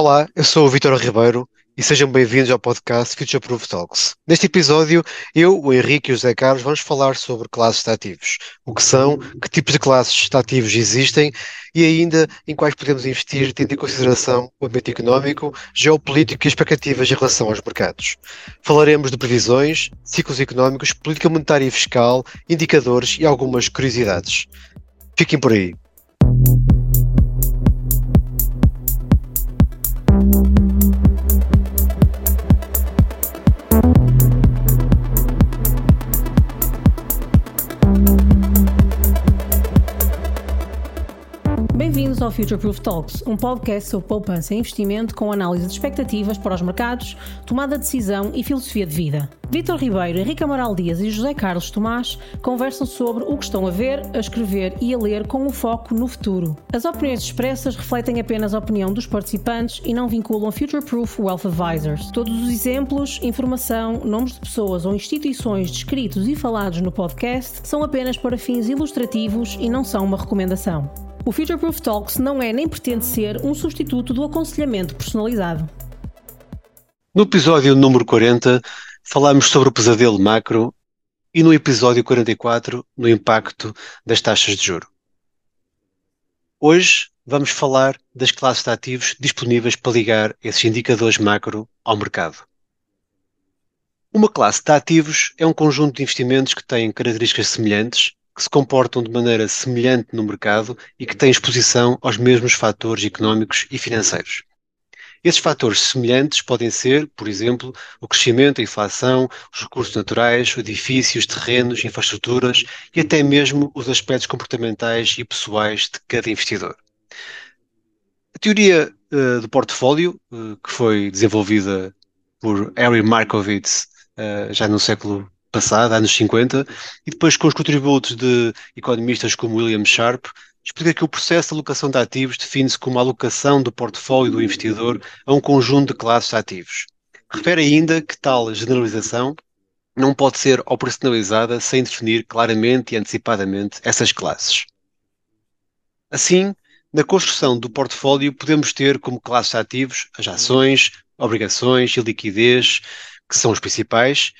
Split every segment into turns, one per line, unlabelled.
Olá, eu sou o Vitor Ribeiro e sejam bem-vindos ao podcast Future Proof Talks. Neste episódio, eu, o Henrique e o José Carlos vamos falar sobre classes de ativos. O que são, que tipos de classes de ativos existem e ainda em quais podemos investir tendo em consideração o ambiente económico, geopolítico e expectativas em relação aos mercados. Falaremos de previsões, ciclos económicos, política monetária e fiscal, indicadores e algumas curiosidades. Fiquem por aí.
Bem-vindos ao Future Proof Talks, um podcast sobre poupança e investimento com análise de expectativas para os mercados, tomada de decisão e filosofia de vida. Vítor Ribeiro, Henrique Amaral Dias e José Carlos Tomás conversam sobre o que estão a ver, a escrever e a ler com um foco no futuro. As opiniões expressas refletem apenas a opinião dos participantes e não vinculam Future Proof Wealth Advisors. Todos os exemplos, informação, nomes de pessoas ou instituições descritos e falados no podcast são apenas para fins ilustrativos e não são uma recomendação. O Future Proof Talks não é nem pretende ser um substituto do aconselhamento personalizado.
No episódio número 40, falamos sobre o pesadelo macro e no episódio 44, no impacto das taxas de juro. Hoje vamos falar das classes de ativos disponíveis para ligar esses indicadores macro ao mercado. Uma classe de ativos é um conjunto de investimentos que têm características semelhantes que se comportam de maneira semelhante no mercado e que têm exposição aos mesmos fatores económicos e financeiros. Esses fatores semelhantes podem ser, por exemplo, o crescimento, a inflação, os recursos naturais, edifícios, terrenos, infraestruturas e até mesmo os aspectos comportamentais e pessoais de cada investidor. A teoria uh, do portfólio, uh, que foi desenvolvida por Harry Markowitz uh, já no século passada, anos 50, e depois com os contributos de economistas como William Sharp, explica que o processo de alocação de ativos define-se como a alocação do portfólio do investidor a um conjunto de classes de ativos. Refere ainda que tal generalização não pode ser operacionalizada sem definir claramente e antecipadamente essas classes. Assim, na construção do portfólio podemos ter como classes de ativos as ações, obrigações e liquidez, que são os principais,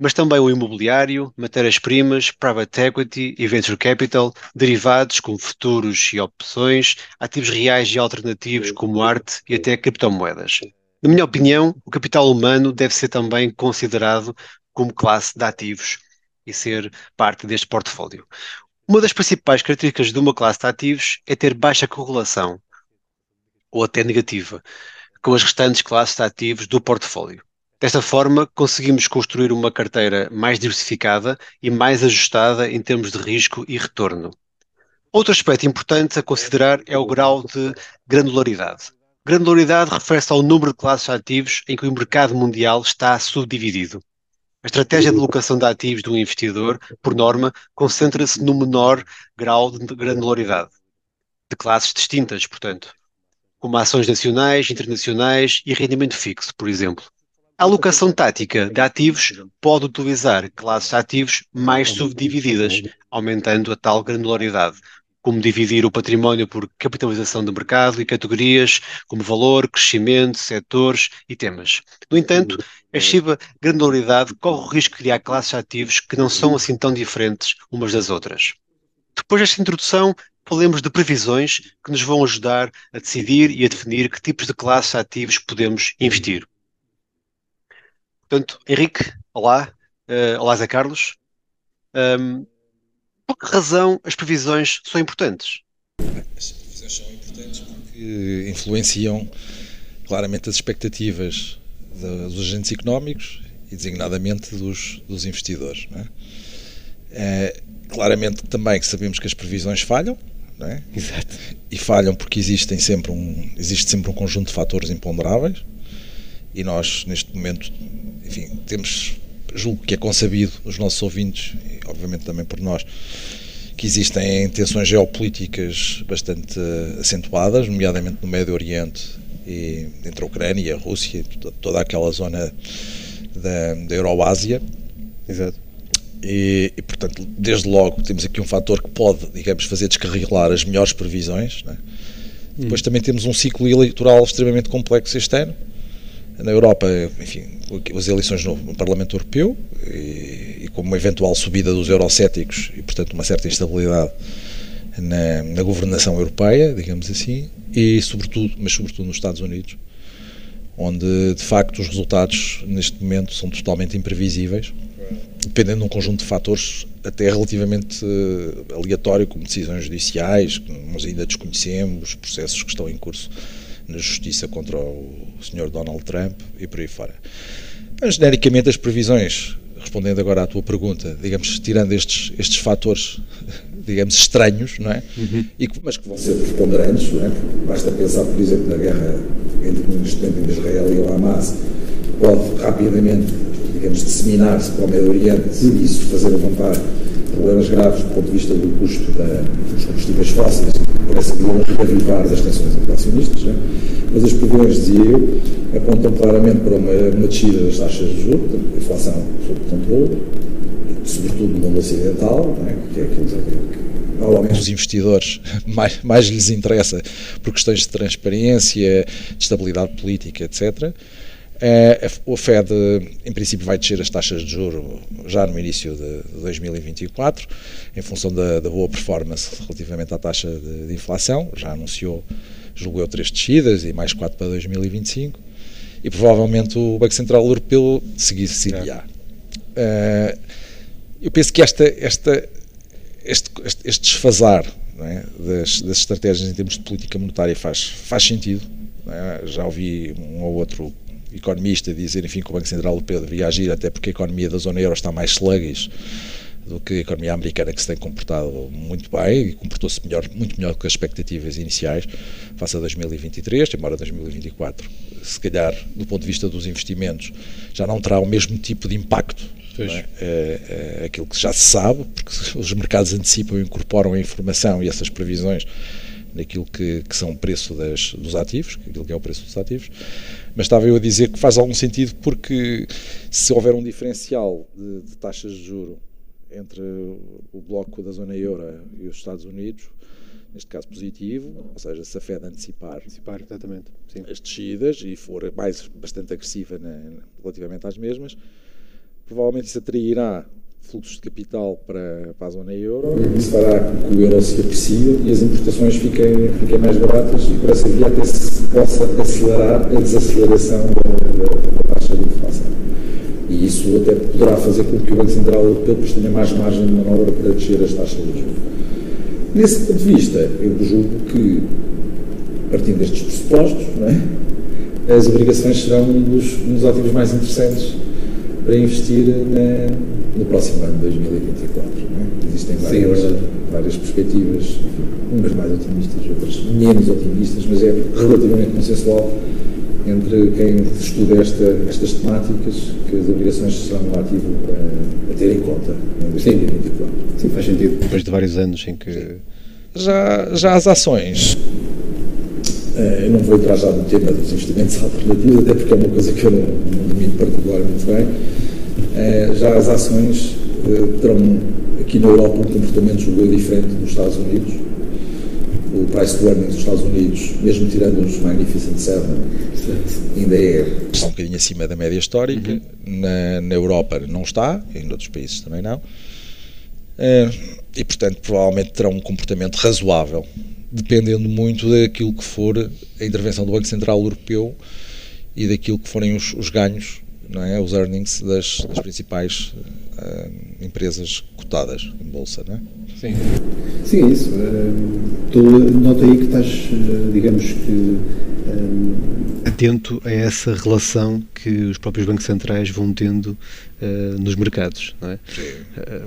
mas também o imobiliário, matérias-primas, private equity e venture capital, derivados como futuros e opções, ativos reais e alternativos como arte e até criptomoedas. Na minha opinião, o capital humano deve ser também considerado como classe de ativos e ser parte deste portfólio. Uma das principais características de uma classe de ativos é ter baixa correlação, ou até negativa, com as restantes classes de ativos do portfólio. Desta forma, conseguimos construir uma carteira mais diversificada e mais ajustada em termos de risco e retorno. Outro aspecto importante a considerar é o grau de granularidade. Granularidade refere-se ao número de classes de ativos em que o mercado mundial está subdividido. A estratégia de alocação de ativos de um investidor, por norma, concentra-se no menor grau de granularidade, de classes distintas, portanto, como ações nacionais, internacionais e rendimento fixo, por exemplo. A alocação tática de ativos pode utilizar classes de ativos mais subdivididas, aumentando a tal granularidade, como dividir o património por capitalização de mercado e categorias, como valor, crescimento, setores e temas. No entanto, a excessiva granularidade corre o risco de criar classes de ativos que não são assim tão diferentes umas das outras. Depois desta introdução, falemos de previsões que nos vão ajudar a decidir e a definir que tipos de classes de ativos podemos investir. Portanto, Henrique, olá. Uh, olá, Zé Carlos. Um, por que razão as previsões são importantes?
As previsões são importantes porque influenciam claramente as expectativas dos agentes económicos e, designadamente, dos, dos investidores. É? É, claramente também que sabemos que as previsões falham, é?
Exato.
E falham porque existem sempre um, existe sempre um conjunto de fatores imponderáveis e nós, neste momento, enfim, temos, julgo que é consabido os nossos ouvintes, e obviamente também por nós, que existem tensões geopolíticas bastante acentuadas, nomeadamente no Médio Oriente e entre a Ucrânia e a Rússia, toda aquela zona da, da Euroásia.
Exato.
E, e, portanto, desde logo temos aqui um fator que pode, digamos, fazer descarrilar as melhores previsões, né? Depois também temos um ciclo eleitoral extremamente complexo este ano. Na Europa, enfim, as eleições no, Parlamento Europeu e, e com uma eventual subida dos eurocéticos e, portanto, uma certa instabilidade na, na governação europeia, digamos assim, e sobretudo, mas sobretudo nos Estados Unidos, onde de facto os resultados neste momento são totalmente imprevisíveis, dependendo de um conjunto de fatores até relativamente uh, aleatório, como decisões judiciais, que nós ainda desconhecemos, processos que estão em curso na justiça contra o Sr. Donald Trump e por aí fora. Mas, genericamente, as previsões, respondendo agora à tua pergunta, digamos, tirando estes, estes fatores, digamos, estranhos, não é? Uhum. E que, mas que vão ser preponderantes, não é? Basta pensar, por exemplo, na guerra entre, entre Israel e o Hamas, pode rapidamente digamos, disseminar-se para o Médio Oriente e isso fazer levantar problemas graves do ponto de vista do custo da, dos combustíveis fósseis, parece que vão reavivar das tensões inflacionistas, né? mas as previsões, dizia eu, apontam claramente para uma, uma descida das taxas de juros, a inflação sob controle, sobretudo no mundo ocidental, né? que é aquilo que os investidores mais, mais lhes interessa por questões de transparência, de estabilidade política, etc. É, o Fed, em princípio, vai descer as taxas de juro já no início de 2024, em função da, da boa performance relativamente à taxa de, de, inflação. Já anunciou, julgou três descidas e mais quatro para 2025. E provavelmente o Banco Central Europeu seguir seguirá. É. eu penso que esta, esta, este, este desfasar é, das, das estratégias em termos de política monetária faz, faz sentido. É? Já ouvi um ou outro economista dizer, enfim, que o Banco Central Europeu deveria agir, até porque a economia da zona euro está mais sluggish do que a economia americana, que se tem comportado muito bem e comportou-se melhor, muito melhor do que as expectativas iniciais, face a 2023, embora 2024, se calhar, do ponto de vista dos investimentos, já não terá o mesmo tipo de impacto é? É, é aquilo que já se sabe, porque os mercados antecipam e incorporam a informação e essas previsões naquilo que, que são o preço das, dos ativos, aquilo que é o preço dos ativos, mas estava eu a dizer que faz algum sentido porque se houver um diferencial de, de taxas de juro entre o bloco da zona euro e os Estados Unidos, neste caso positivo, ou seja, se a Fed antecipar,
antecipar exatamente,
sim. as descidas e for mais bastante agressiva na, relativamente às mesmas, provavelmente isso atrairá fluxos de capital para, para a zona euro. Isso fará que o euro se aprecie e as importações fiquem, fiquem mais baratas e por essa via até se possa acelerar a desaceleração da, da taxa de inflação. E isso até poderá fazer com que o Banco Central Europeu tenha mais margem de manobra para descer as taxas de juros. Nesse ponto de vista, eu julgo que, partindo destes pressupostos, é? as obrigações serão um dos, um dos ativos mais interessantes para investir na, no próximo ano de 2024. É? Existem várias, Sim, várias perspectivas, umas mais otimistas, outras menos otimistas, mas é relativamente consensual entre quem estuda esta, estas temáticas que as obrigações serão um ativo a, a ter em conta em 2024.
Sim, faz sentido. Depois de vários anos em que.
Já, já as ações. Eh, eu não vou entrar já no tema dos investimentos alternativos, até porque é uma coisa que eu não, não domino particularmente bem eh, já as ações eh, terão aqui na Europa um comportamento julgo diferente dos Estados Unidos. O price to earnings dos Estados Unidos, mesmo tirando os Magnificent Seven, ainda é. Está um bocadinho acima da média histórica. Uhum. Na, na Europa não está, em outros países também não. Eh, e, portanto, provavelmente terão um comportamento razoável, dependendo muito daquilo que for a intervenção do Banco Central Europeu e daquilo que forem os, os ganhos não é? os earnings das, das principais uh, empresas cotadas em bolsa. Não é?
Sim.
Sim, é isso. Uh, tu nota aí que estás, uh, digamos que.
Atento a essa relação que os próprios bancos centrais vão tendo nos mercados. É?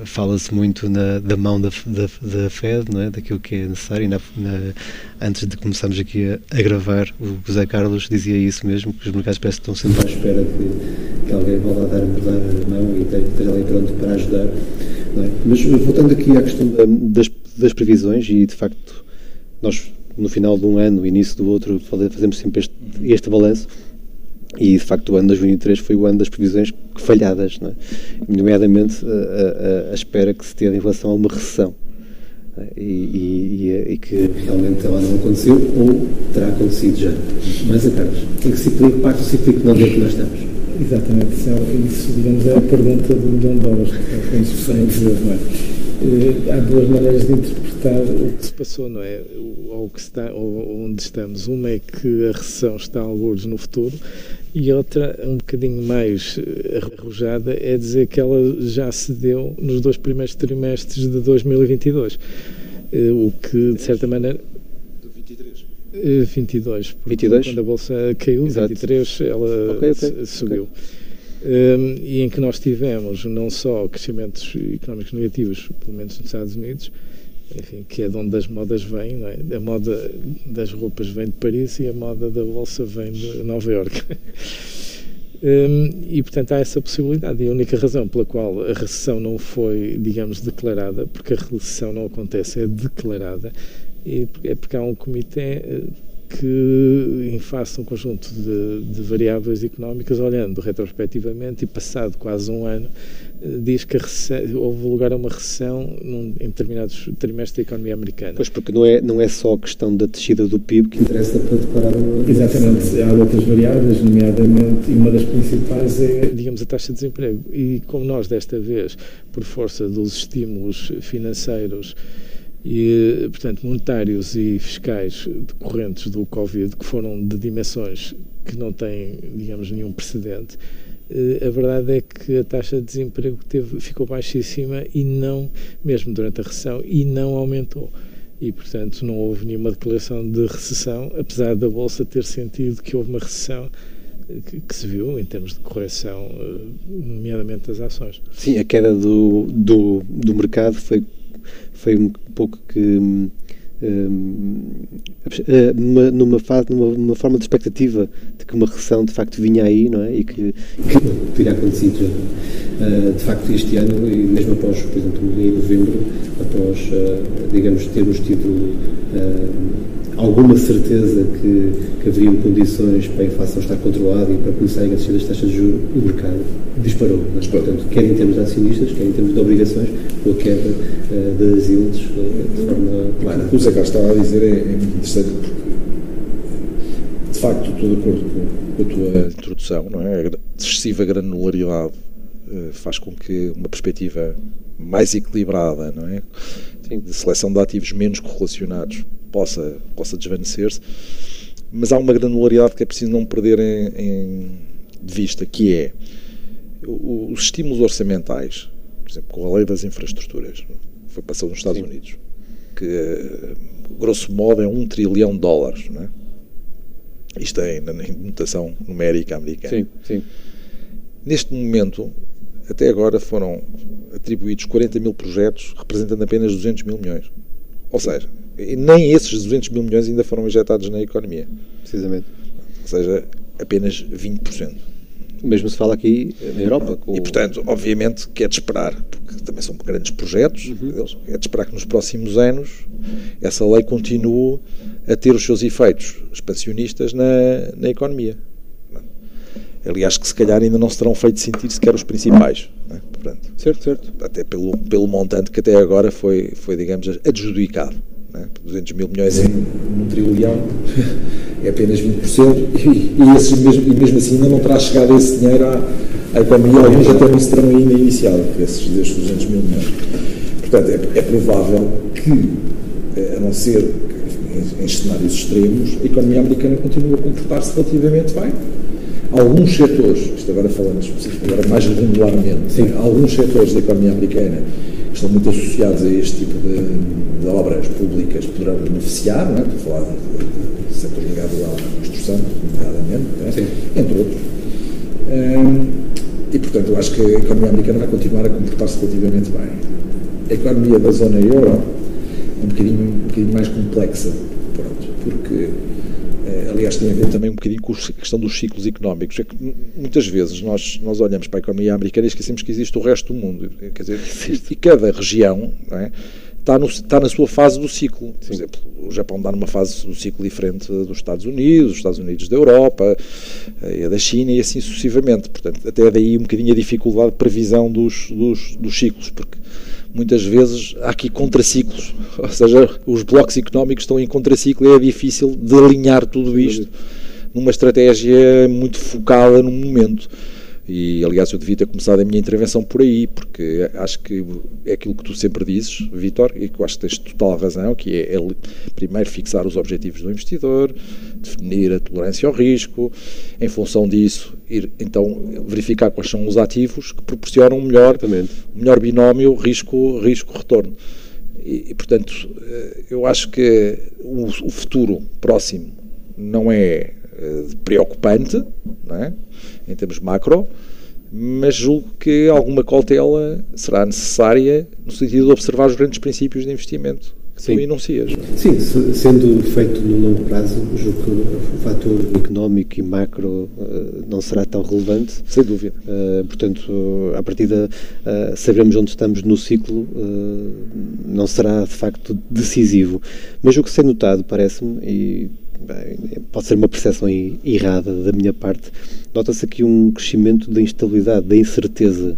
Fala-se muito na, da mão da, da, da, Fed, não é? daquilo que é necessário. Na, na, antes de começarmos aqui a, a, gravar, o José Carlos dizia isso mesmo, que os mercados parecem que estão sempre
à espera que que alguém vá lá dar, dar a mão e esteja ali pronto para ajudar. É? Mas voltando aqui à questão da,
das, das previsões, e de facto, nós no final de um ano, início do outro, fazemos sempre este, este balanço. E de facto o ano de 2023 foi o ano das previsões falhadas, não é? nomeadamente a, a, a, espera que se teve em relação a uma recessão.
e, e, e, que realmente ela não aconteceu ou terá acontecido já. Mas Carlos, em que ciclo, parte do ciclo económico que nós estamos?
Exatamente, isso digamos, é a pergunta do milhão de dólares, que é a expressão dizer, não é? Eh, há duas maneiras de interpretar o que se passou, não é? Ou, que está, ou onde estamos. Uma é que a recessão está a alguns no futuro e outra, um bocadinho mais eh, arrojada, é dizer que ela já se deu nos dois primeiros trimestres de 2022. Eh, o que, de certa maneira.
23.
22.
22?
Quando a bolsa caiu, Exato. 23, ela okay, okay. subiu. Okay. Um, e em que nós tivemos não só crescimentos económicos negativos, pelo menos nos Estados Unidos, enfim, que é de onde as modas vêm, é? a moda das roupas vem de Paris e a moda da bolsa vem de Nova Iorque. Um, e, portanto, há essa possibilidade. E a única razão pela qual a recessão não foi, digamos, declarada, porque a recessão não acontece, é declarada, é porque há um comitê eh, que, em face a um conjunto de, de, variáveis económicas, olhando retrospectivamente e passado quase um ano, eh, diz que houve lugar a uma recessão num, em determinados trimestres da economia americana.
Pois, porque não é, não é só a questão da descida do PIB que interessa para declarar uma
Exatamente, há outras variáveis, nomeadamente, e uma das principais é, digamos, a taxa de desemprego. E como nós, desta vez, por força dos estímulos financeiros, e, portanto, monetários e fiscais decorrentes do Covid, que foram de dimensões que não têm, digamos, nenhum precedente, eh, a verdade é que a taxa de desemprego teve, ficou baixíssima e não, mesmo durante a recessão, e não aumentou. E, portanto, não houve nenhuma declaração de recessão, apesar da Bolsa ter sentido que houve uma recessão eh, que, que, se viu em termos de correção, eh, nomeadamente das ações.
Sim, a queda do, do, do mercado foi foi um pouco que um, eh, numa, fase, numa, numa, forma de expectativa de que uma recessão de facto vinha aí, não é? E que, que teria acontecido. Uh, de facto, este ano, e mesmo após, por exemplo, em novembro, após, uh, digamos, termos tido alguma certeza que, que haveriam condições para a inflação estar controlada e para começarem a descer as taxas de juros, o mercado disparou. Mas, portanto, quer em termos de acionistas, quer em termos de obrigações, com a queda uh, das yields uh, de forma clara.
O que o estava a dizer é, é muito interessante porque, de facto, estou de acordo com, com a tua introdução, não é? A excessiva granularidade faz com que uma perspectiva mais equilibrada, não é? Sim. De seleção de ativos menos correlacionados possa, possa desvanecer-se, mas há uma granularidade que é preciso não perder em, em, de vista, que é os estímulos orçamentais, por exemplo, com a lei das infraestruturas, foi passado nos Estados Sim. Unidos, que grosso modo é um trilhão de dólares, não é? Isto é na notação numérica americana.
Sim, sim.
Neste momento, até agora foram atribuídos 40 mil projetos, representando apenas 200 mil milhões. Ou seja, nem esses 200 mil milhões ainda foram injetados na economia.
Precisamente.
Ou seja, apenas 20%.
Mesmo se fala aqui na Europa.
Com... E, portanto, obviamente que é de esperar, porque também são grandes projetos, uhum. é de esperar que nos próximos anos essa lei continue a ter os seus efeitos expansionistas na, na economia. Aliás, que se calhar ainda não se terão feito sentir sequer os principais. É?
Portanto, certo, certo.
Até pelo, pelo montante que até agora foi, foi digamos, adjudicado. Né? 200 mil milhões em um trilhão é apenas 20%, e, e, esses mesmo, e mesmo assim ainda não terá chegado esse dinheiro à, à economia, alguns até não se terão ainda iniciado, esses, esses 200 mil milhões. Portanto, é, é provável que, eh, a não ser em, em cenários extremos, a economia americana continue a comportar-se relativamente bem. Alguns setores, isto agora falando agora mais regularmente, sim, alguns setores da economia americana que estão muito associados a este tipo de, de obras públicas poderão beneficiar, não é? estou a falar de, de setor ligado à construção, nomeadamente, é? entre outros. Um, e, portanto, eu acho que a economia americana vai continuar a comportar-se relativamente bem. A economia da zona euro é um bocadinho, um bocadinho mais complexa, pronto, porque aliás, tem a ver também um bocadinho com a questão dos ciclos económicos. É que muitas vezes nós, nós olhamos para a economia americana e esquecemos que existe o resto do mundo. Quer dizer, e cada região é, está, no, está na sua fase do ciclo. Por exemplo, o Japão está numa fase do ciclo diferente dos Estados Unidos, os Estados Unidos da Europa, eh, a da China e assim sucessivamente. Portanto, até daí um bocadinho a dificuldade de previsão dos, dos, dos ciclos, porque muitas vezes há aqui contraciclos, ou seja, os blocos económicos estão em contraciclo e é difícil de alinhar tudo isto numa estratégia muito focada no momento. E, aliás, eu devia ter começado a minha intervenção por aí, porque acho que é aquilo que tu sempre dizes, Vitor, e que eu acho que tens total razão, que é, é primeiro fixar os objetivos do investidor, definir a tolerância ao risco, em função disso, ir então verificar quais são os ativos que proporcionam um melhor, melhor binómio risco-retorno. E, e, portanto, eh, eu acho que o, o futuro próximo não é preocupante, não é? em termos macro, mas julgo que alguma cautela será necessária no sentido de observar os grandes princípios de investimento que Sim. tu enuncias.
Sim, sendo feito no longo prazo, julgo que o fator económico e macro uh, não será tão relevante.
Sem dúvida.
Uh, portanto, à partida, uh, sabermos onde estamos no ciclo não será de facto decisivo. Mas o que se é notado, parece-me, e pode ser uma percepção errada da minha parte, nota-se aqui um crescimento da instabilidade, da incerteza.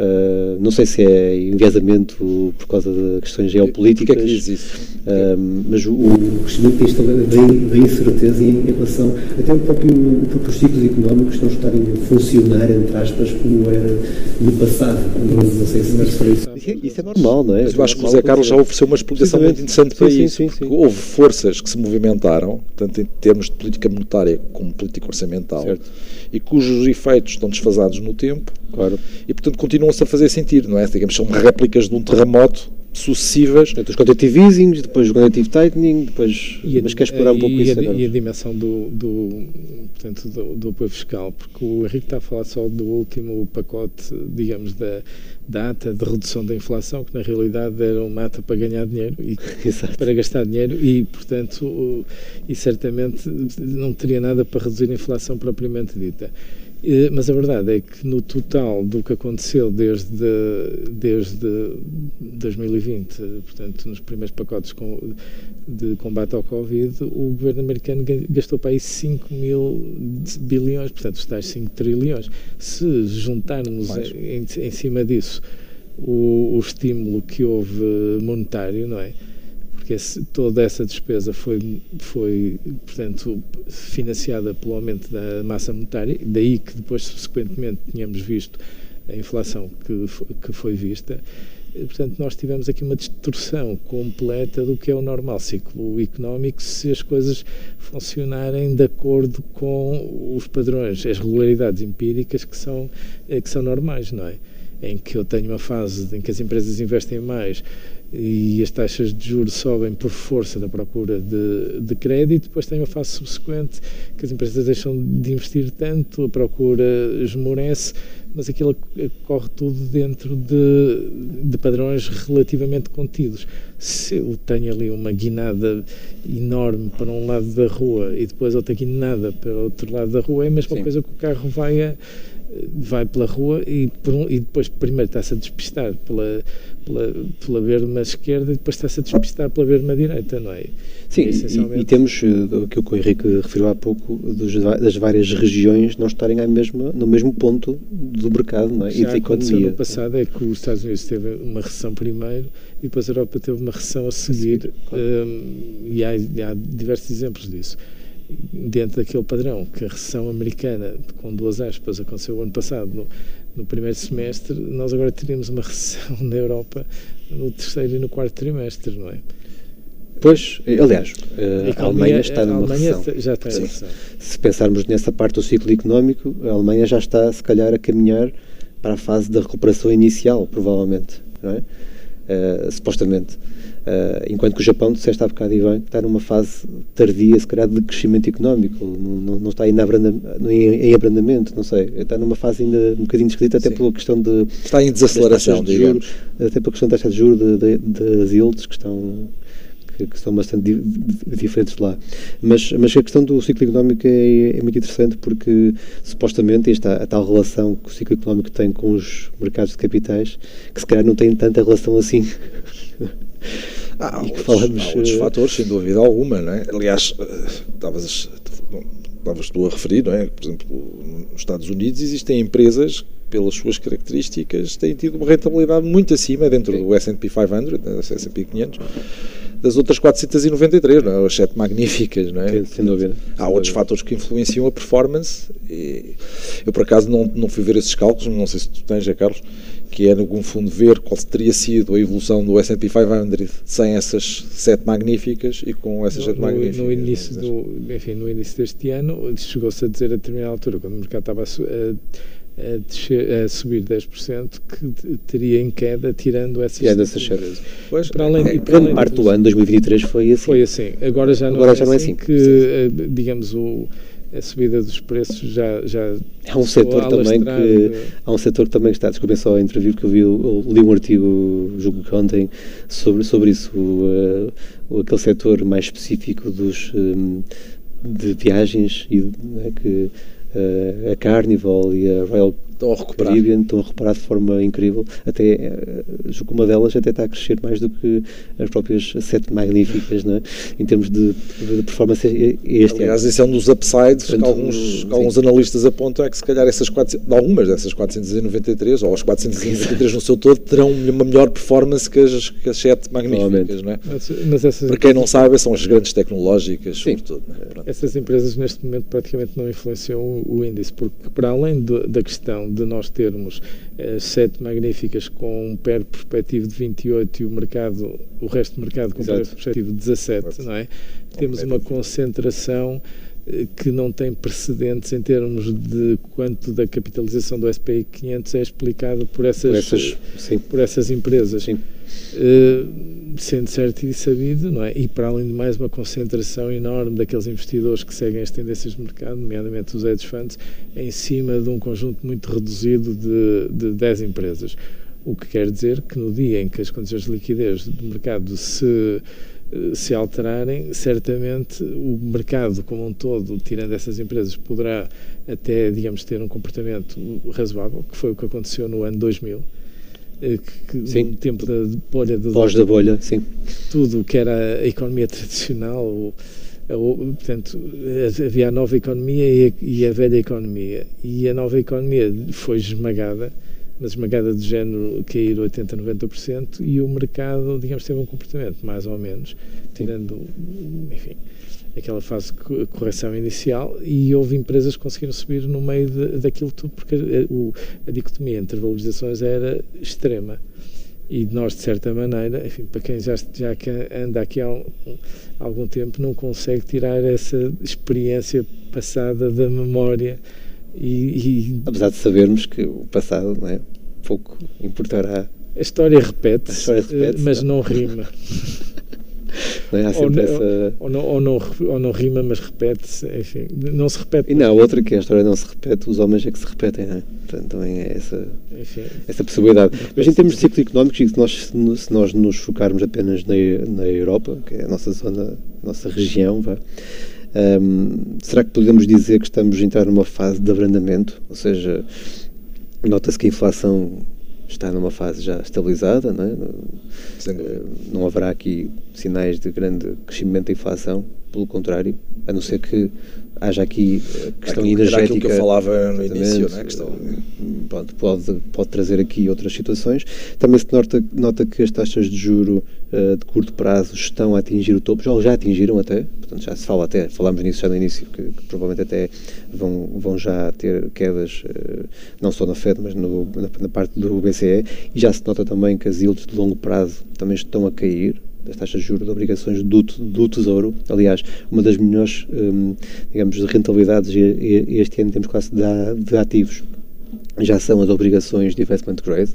Uh, não sei se é enviesamento por causa de questões geopolíticas,
que é que diz isso?
Uh, mas o, o crescimento da, da incerteza em relação até o próprio, o próprio ciclos económicos não estarem a funcionar, entre aspas, como era no passado. Não, não sei se
me isso. É, isso é normal, não é? Mas eu acho que o José Carlos já ofereceu uma explicação muito interessante para sim, isso. Sim, sim, houve forças que se movimentaram, tanto em termos de política monetária como política orçamental, certo. e cujos efeitos estão desfasados no tempo
Claro.
E, portanto, continuam-se a fazer sentido, não é? Digamos, são réplicas de um terremoto sucessivas.
Portanto, os quantitative easing, depois o quantitative tightening, depois...
E
mas queres explorar um pouco isso
a, agora? E a dimensão do, do, portanto, do, do apoio fiscal, porque o Henrique está a falar só do último pacote, digamos, da, da ata de redução da inflação, que na realidade era uma ata para ganhar dinheiro e para gastar dinheiro e, portanto, e certamente não teria nada para reduzir a inflação propriamente dita. Eh, mas a verdade é que no total do que aconteceu desde, desde 2020, portanto, nos primeiros pacotes de combate ao Covid, o governo americano gastou para aí 5 mil bilhões, portanto, os tais 5 trilhões. Se juntarmos em, em, cima disso o, o estímulo que houve monetário, não é? Porque esse, toda essa despesa foi, foi, portanto, financiada pelo aumento da massa monetária, daí que depois, subsequentemente, tínhamos visto a inflação que, que foi vista. Portanto, nós tivemos aqui uma distorção completa do que é o normal ciclo económico se as coisas funcionarem de acordo com os padrões, as regularidades empíricas que são, que são normais, não é? Em que eu tenho uma fase em que as empresas investem mais, e as taxas de juros sobem por força da procura de, de crédito, depois tem uma fase subsequente que as empresas deixam de investir tanto, a procura esmorece, mas aquilo corre tudo dentro de, de padrões relativamente contidos. Se eu tenho ali uma guinada enorme para um lado da rua e depois outra guinada para o outro lado da rua, é a mesma Sim. coisa que o carro vai a vai pela rua e, um, e depois primeiro está-se a despistar pela, pela, pela berma esquerda e depois está-se a despistar pela berma direita, não é?
Sim, Essencialmente... e, e, temos uh, aquilo que o Henrique referiu há pouco, dos, das várias regiões não estarem à mesma, no mesmo ponto do mercado não é?
e da economia. no passado é que os Estados Unidos teve uma recessão primeiro e depois a Europa teve uma recessão a seguir, claro. um, e há, há diversos exemplos disso dentro daquele padrão que a recessão americana, com duas aspas, aconteceu o ano passado, no, primeiro semestre, nós agora teríamos uma recessão na Europa no terceiro e no quarto trimestre, não é?
Pois, aliás, eh, a, a Alemanha está numa
Alemanha
recessão.
Já está recessão.
Se pensarmos nessa parte do ciclo económico, a Alemanha já está, se calhar, a caminhar para a fase da recuperação inicial, provavelmente, não é? Uh, supostamente. Uh, enquanto que o Japão, disseste há bocado bem, está numa fase tardia, se calhar, de crescimento económico, não, não, está ainda em, abrandamento, não sei, está numa fase ainda um bocadinho esquisita, até Sim. pela questão de.
Está em desaceleração,
de juros, Até pela questão das taxas de juros das yields, que estão que, que são bastante di diferentes lá. Mas, mas a questão do ciclo económico é, é muito interessante porque supostamente esta a tal relação que o ciclo económico tem com os mercados de capitais, que se calhar não tem tanta relação assim.
Há, outros, falamos, há outros uh... fatores, sem dúvida alguma, não é? Aliás, eh, estavas, estavas tu a referir, não é? Por exemplo, nos Estados Unidos existem empresas pelas suas características, têm tido uma rentabilidade muito acima dentro do S&P 500, do S&P 500, das outras 493, não é? as sete magníficas, não é?
Sem dúvida.
Há outros fatores que influenciam a performance. eu, por acaso, não, não fui ver esses cálculos, não sei se tu tens, já, Carlos, que é, no fundo, ver qual teria sido a evolução do S&P 500 sem essas sete magníficas e com essas sete
no,
magníficas.
No início, do, enfim, no início deste ano, chegou-se a dizer a determinada altura, quando o mercado estava a, a, descer, a subir 10%, que teria em queda, tirando essas
tirando essas Pois, para além, é, para além parte do ano 2023 foi assim.
Foi assim. Agora já não, Agora é, já não é assim. Que, eh, digamos, o a subida dos preços já já
há um setor também que há um setor que também está desculpem só a entrevista que eu vi eu li um artigo julgo que ontem sobre sobre isso o, uh, aquele setor mais específico dos um, de viagens e né, que a Carnival e a Royal
estão a recuperar.
Estão a recuperar de forma incrível. Até, eh, julgo que uma delas até está a crescer mais do que as próprias sete magníficas, não é? em termos de, de performance este
Aliás, esse é um dos upsides Portanto, que alguns, alguns analistas apontam, é que se calhar essas 400, algumas dessas 493, ou as 493 no seu todo, terão uma melhor performance que as, que as sete magníficas, não é? Mas, mas essas Para quem não sabe, são as grandes tecnológicas, Sim. sobretudo.
É? Essas empresas neste momento praticamente não influenciam o, o índice, porque para além do, da questão de nós termos eh, sete magníficas com um PER perspectivo de 28 e o mercado, o resto do mercado com um PER perspectivo de 17, não é? Temos uma concentração que não tem precedentes em termos de quanto da capitalização do SPI 500 é explicado por essas, por essas, por essas empresas. Sim. Uh, sendo certo e sabido, não é? E para além de mais uma concentração enorme daqueles investidores que seguem as tendências de mercado, nomeadamente os hedge funds, em cima de um conjunto muito reduzido de, de 10 empresas. O que quer dizer que no dia em que as condições de liquidez do mercado se se alterarem, certamente o mercado como um todo, tirando essas empresas, poderá até, digamos, ter um comportamento razoável, que foi o que aconteceu no ano 2000 eh, que, sim. no tempo da bolha
do pós da bolha, sim.
Tudo que era a economia tradicional, portanto, havia a nova economia e a, e a, velha economia. E a nova economia foi esmagada, mas esmagada de género cair 80%, 90%, e o mercado, digamos, teve um comportamento mais ou menos, tirando, enfim, aquela fase de correção inicial e houve empresas que conseguiram subir no meio de, daquilo tudo porque a, o, a dicotomia entre valorizações era extrema. E nós de certa maneira, enfim, para quem já, já anda aqui há algum tempo não consegue tirar essa experiência passada da memória e, e...
apesar de sabermos que o passado não é, pouco importará
a história repete-se, repete mas não rima
Não é? Há sempre
ou,
essa...
ou, não, ou, não, ou não rima, mas repete-se, enfim, não se repete.
E não, outra que é a história não se repete, os homens é que se repetem, não é? Portanto, também é essa, enfim, essa possibilidade. Mas em termos de ciclo económico, se nós, se nós nos focarmos apenas na, na Europa, que é a nossa zona, a nossa região, vá, um, será que podemos dizer que estamos a entrar numa fase de abrandamento? Ou seja, nota-se que a inflação está numa fase já estabilizada, não, é? Eh, não haverá aqui sinais de grande crescimento da inflação, pelo contrário, a não ser que haja aqui eh, questão aquilo, energética. aquilo
que eu falava no início, né? questão...
pode, pode, pode trazer aqui outras situações. Também se nota, nota que as taxas de juro uh, de curto prazo estão a atingir o topo, já, já atingiram até, portanto já se fala até, falámos nisso já no início, que, que provavelmente até vão, vão já ter quedas, uh, não só na Fed, mas no, na, na, parte do BCE, e já se nota também que as yields de longo prazo também estão a cair, das taxas de juros de obrigações do, do Tesouro. Aliás, uma das melhores, um, digamos, rentabilidades este ano temos classe de, de ativos já são as obrigações de investment grade,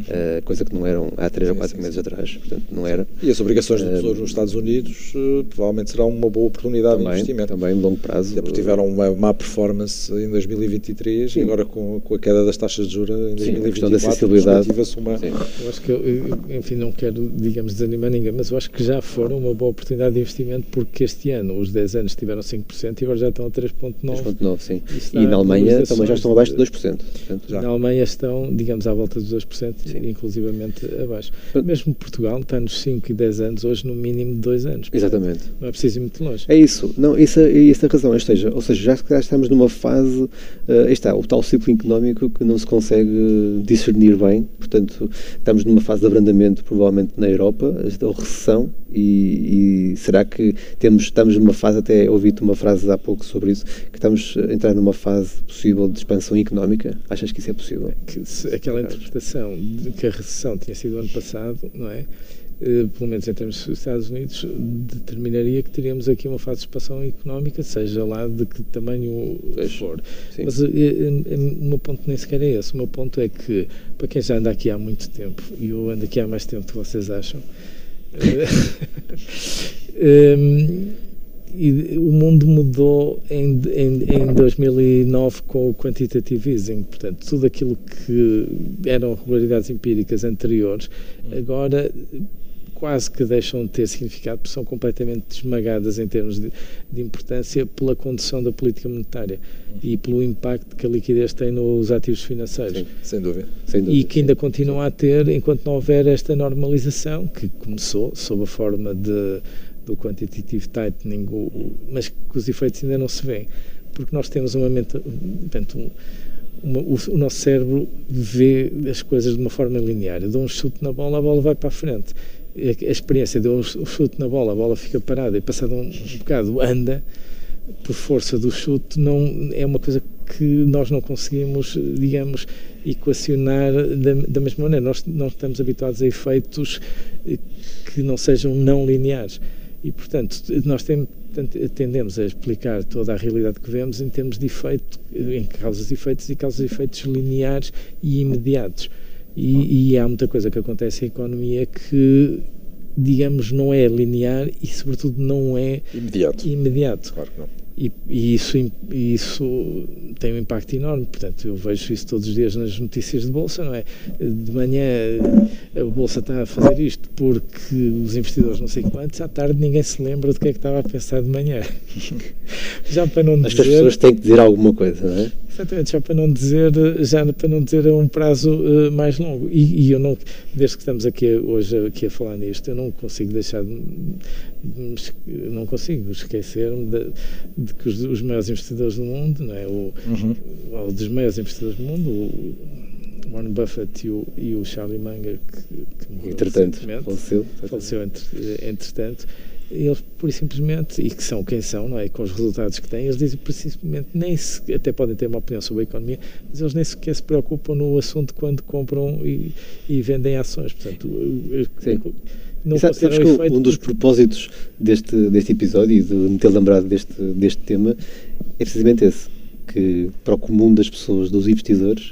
uh, coisa que não eram há 3 ou 4 meses sim. atrás, portanto não era.
E as obrigações do eh, Tesouro uh, nos Estados Unidos uh, provavelmente serão uma boa oportunidade
também,
de investimento.
Também, longo prazo.
Já tiveram uma má performance em 2023 sim. e agora com, com, a queda das taxas de juros em 2024 sim, acessibilidade. uma...
Sim. Eu acho que, eu, enfim, não quero, digamos, desanimar ninguém, mas eu acho que já foram uma boa oportunidade de investimento porque este ano os 10 anos tiveram 5% e agora já estão a 3,9%.
3,9%, sim. E na Alemanha também já estão abaixo de 2%. Portanto,
já. Na Alemanha estão, digamos, à volta dos 2% Sim. inclusivamente abaixo. Mesmo Portugal está nos 5 e 10 anos, hoje no mínimo de 2 anos.
Exatamente.
Não é preciso ir muito longe.
É isso. Não, isso é, isso é a razão. Ou seja, ou seja, já, já estamos numa fase, uh, está, o tal ciclo económico que não se consegue discernir bem. Portanto, estamos numa fase de abrandamento, provavelmente na Europa, ou recessão, e, e, será que temos, estamos numa fase, até ouvi-te uma frase há pouco sobre isso, que estamos a entrar numa fase possível de expansão económica? Achas que isso é possível?
Que, aquela interpretação que a recessão tinha sido ano passado, não é? Uh, pelo menos em termos dos Estados Unidos, determinaria que teríamos aqui uma fase de expansão económica, seja lá de que tamanho for. Sim. Mas uh, uh, o meu ponto nem sequer é esse. O meu ponto é que, para quem já anda aqui há muito tempo, e eu ando aqui há mais tempo do que vocês acham, um, e o mundo mudou em, em, em 2009 com o quantitative easing, portanto, tudo aquilo que eram regularidades empíricas anteriores, agora quase que deixam de ter significado, porque são completamente esmagadas em termos de, de importância pela condução da política monetária uhum. e pelo impacto que a liquidez tem nos ativos financeiros. Sim,
sem dúvida.
Sem dúvida. E que ainda continua a ter enquanto não houver esta normalização, que começou sob a forma de, do quantitative tightening, mas que os efeitos ainda não se vêem. Porque nós temos uma mente, portanto, um, uma, o, o, nosso cérebro vê as coisas de uma forma linear. Eu dou um chute na bola, a bola vai para a frente a experiência de um chute na bola, a bola fica parada e passado um, um bocado anda, por força do chute, não é uma coisa que nós não conseguimos, digamos, equacionar da, da mesma maneira. Nós não estamos habituados a efeitos que não sejam não lineares. E, portanto, nós tem, tendemos a explicar toda a realidade que vemos em termos de efeito, em causas e efeitos e causas e efeitos lineares e imediatos. E, e, há muita coisa que acontece em economia que, digamos, não é linear e, sobretudo, não é
imediato.
imediato.
Claro que não.
E, e, isso, isso tem um impacto enorme. Portanto, eu vejo isso todos os dias nas notícias de bolsa, não é? De manhã a bolsa está a fazer isto porque os investidores não sei quantos, à tarde ninguém se lembra do que é que estava a pensar de manhã.
Já para não dizer. Acho que as pessoas têm que dizer alguma coisa, não é?
Exatamente, já para não dizer, já para não dizer a um prazo uh, mais longo. E, e, eu não, desde que estamos aqui hoje aqui a falar nisto, eu não consigo deixar de, não consigo esquecer-me de, de, que os, os, maiores investidores do mundo, não é? o, uhum. o dos maiores investidores do mundo, o Warren Buffett e o, e o Charlie Munger, que, que
morreu entretanto, faleceu,
faleceu entre, entretanto, eles por simplesmente, e que são quem são, não é? Com os resultados que têm, eles dizem simplesmente, nem se, até podem ter uma opinião sobre a economia, mas eles nem sequer se preocupam no assunto quando compram e, e vendem ações. Portanto,
Sim. não Exato, sabes que um dos propósitos deste, deste episódio e de me ter lembrado deste, deste tema é precisamente esse, que para o comum das pessoas, dos investidores,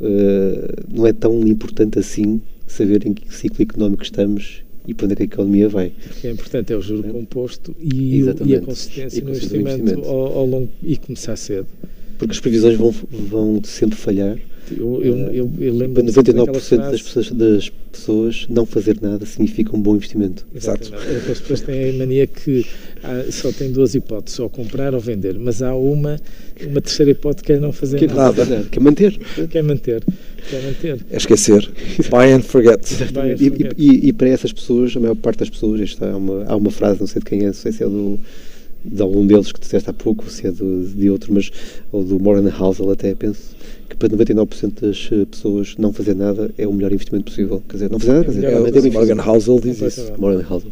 uh, não é tão importante assim saber em que ciclo económico estamos e para onde é que a economia vai.
O que é importante é o juro é. composto e, o, e, a consistência no investimento, investimento. Ao, ao, longo e começar cedo.
Porque as previsões vão, vão sempre falhar.
Eu, eu, eu, eu lembro
99% das pessoas, das pessoas não fazer nada significa um bom investimento.
Exato. As pessoas têm a mania que há, só tem duas hipóteses, ou comprar ou vender, mas há uma, uma terceira hipótese que é não fazer
que
nada.
nada. Quer manter.
Quer manter. Quer manter.
É esquecer. Buy and forget.
Buy and forget. E, e, e, para essas pessoas, a maior parte das pessoas, esta é uma, há uma frase, não sei de quem é, não sei se é do de algum deles que disseste há pouco, se é do, de outro, mas ou do Morgan Housel até penso que para 99% das eh, pessoas não fazer nada é o melhor investimento possível. Quer dizer, não fazer nada, quer dizer, é,
é Morgan Housel diz isso.
Morgan Housel.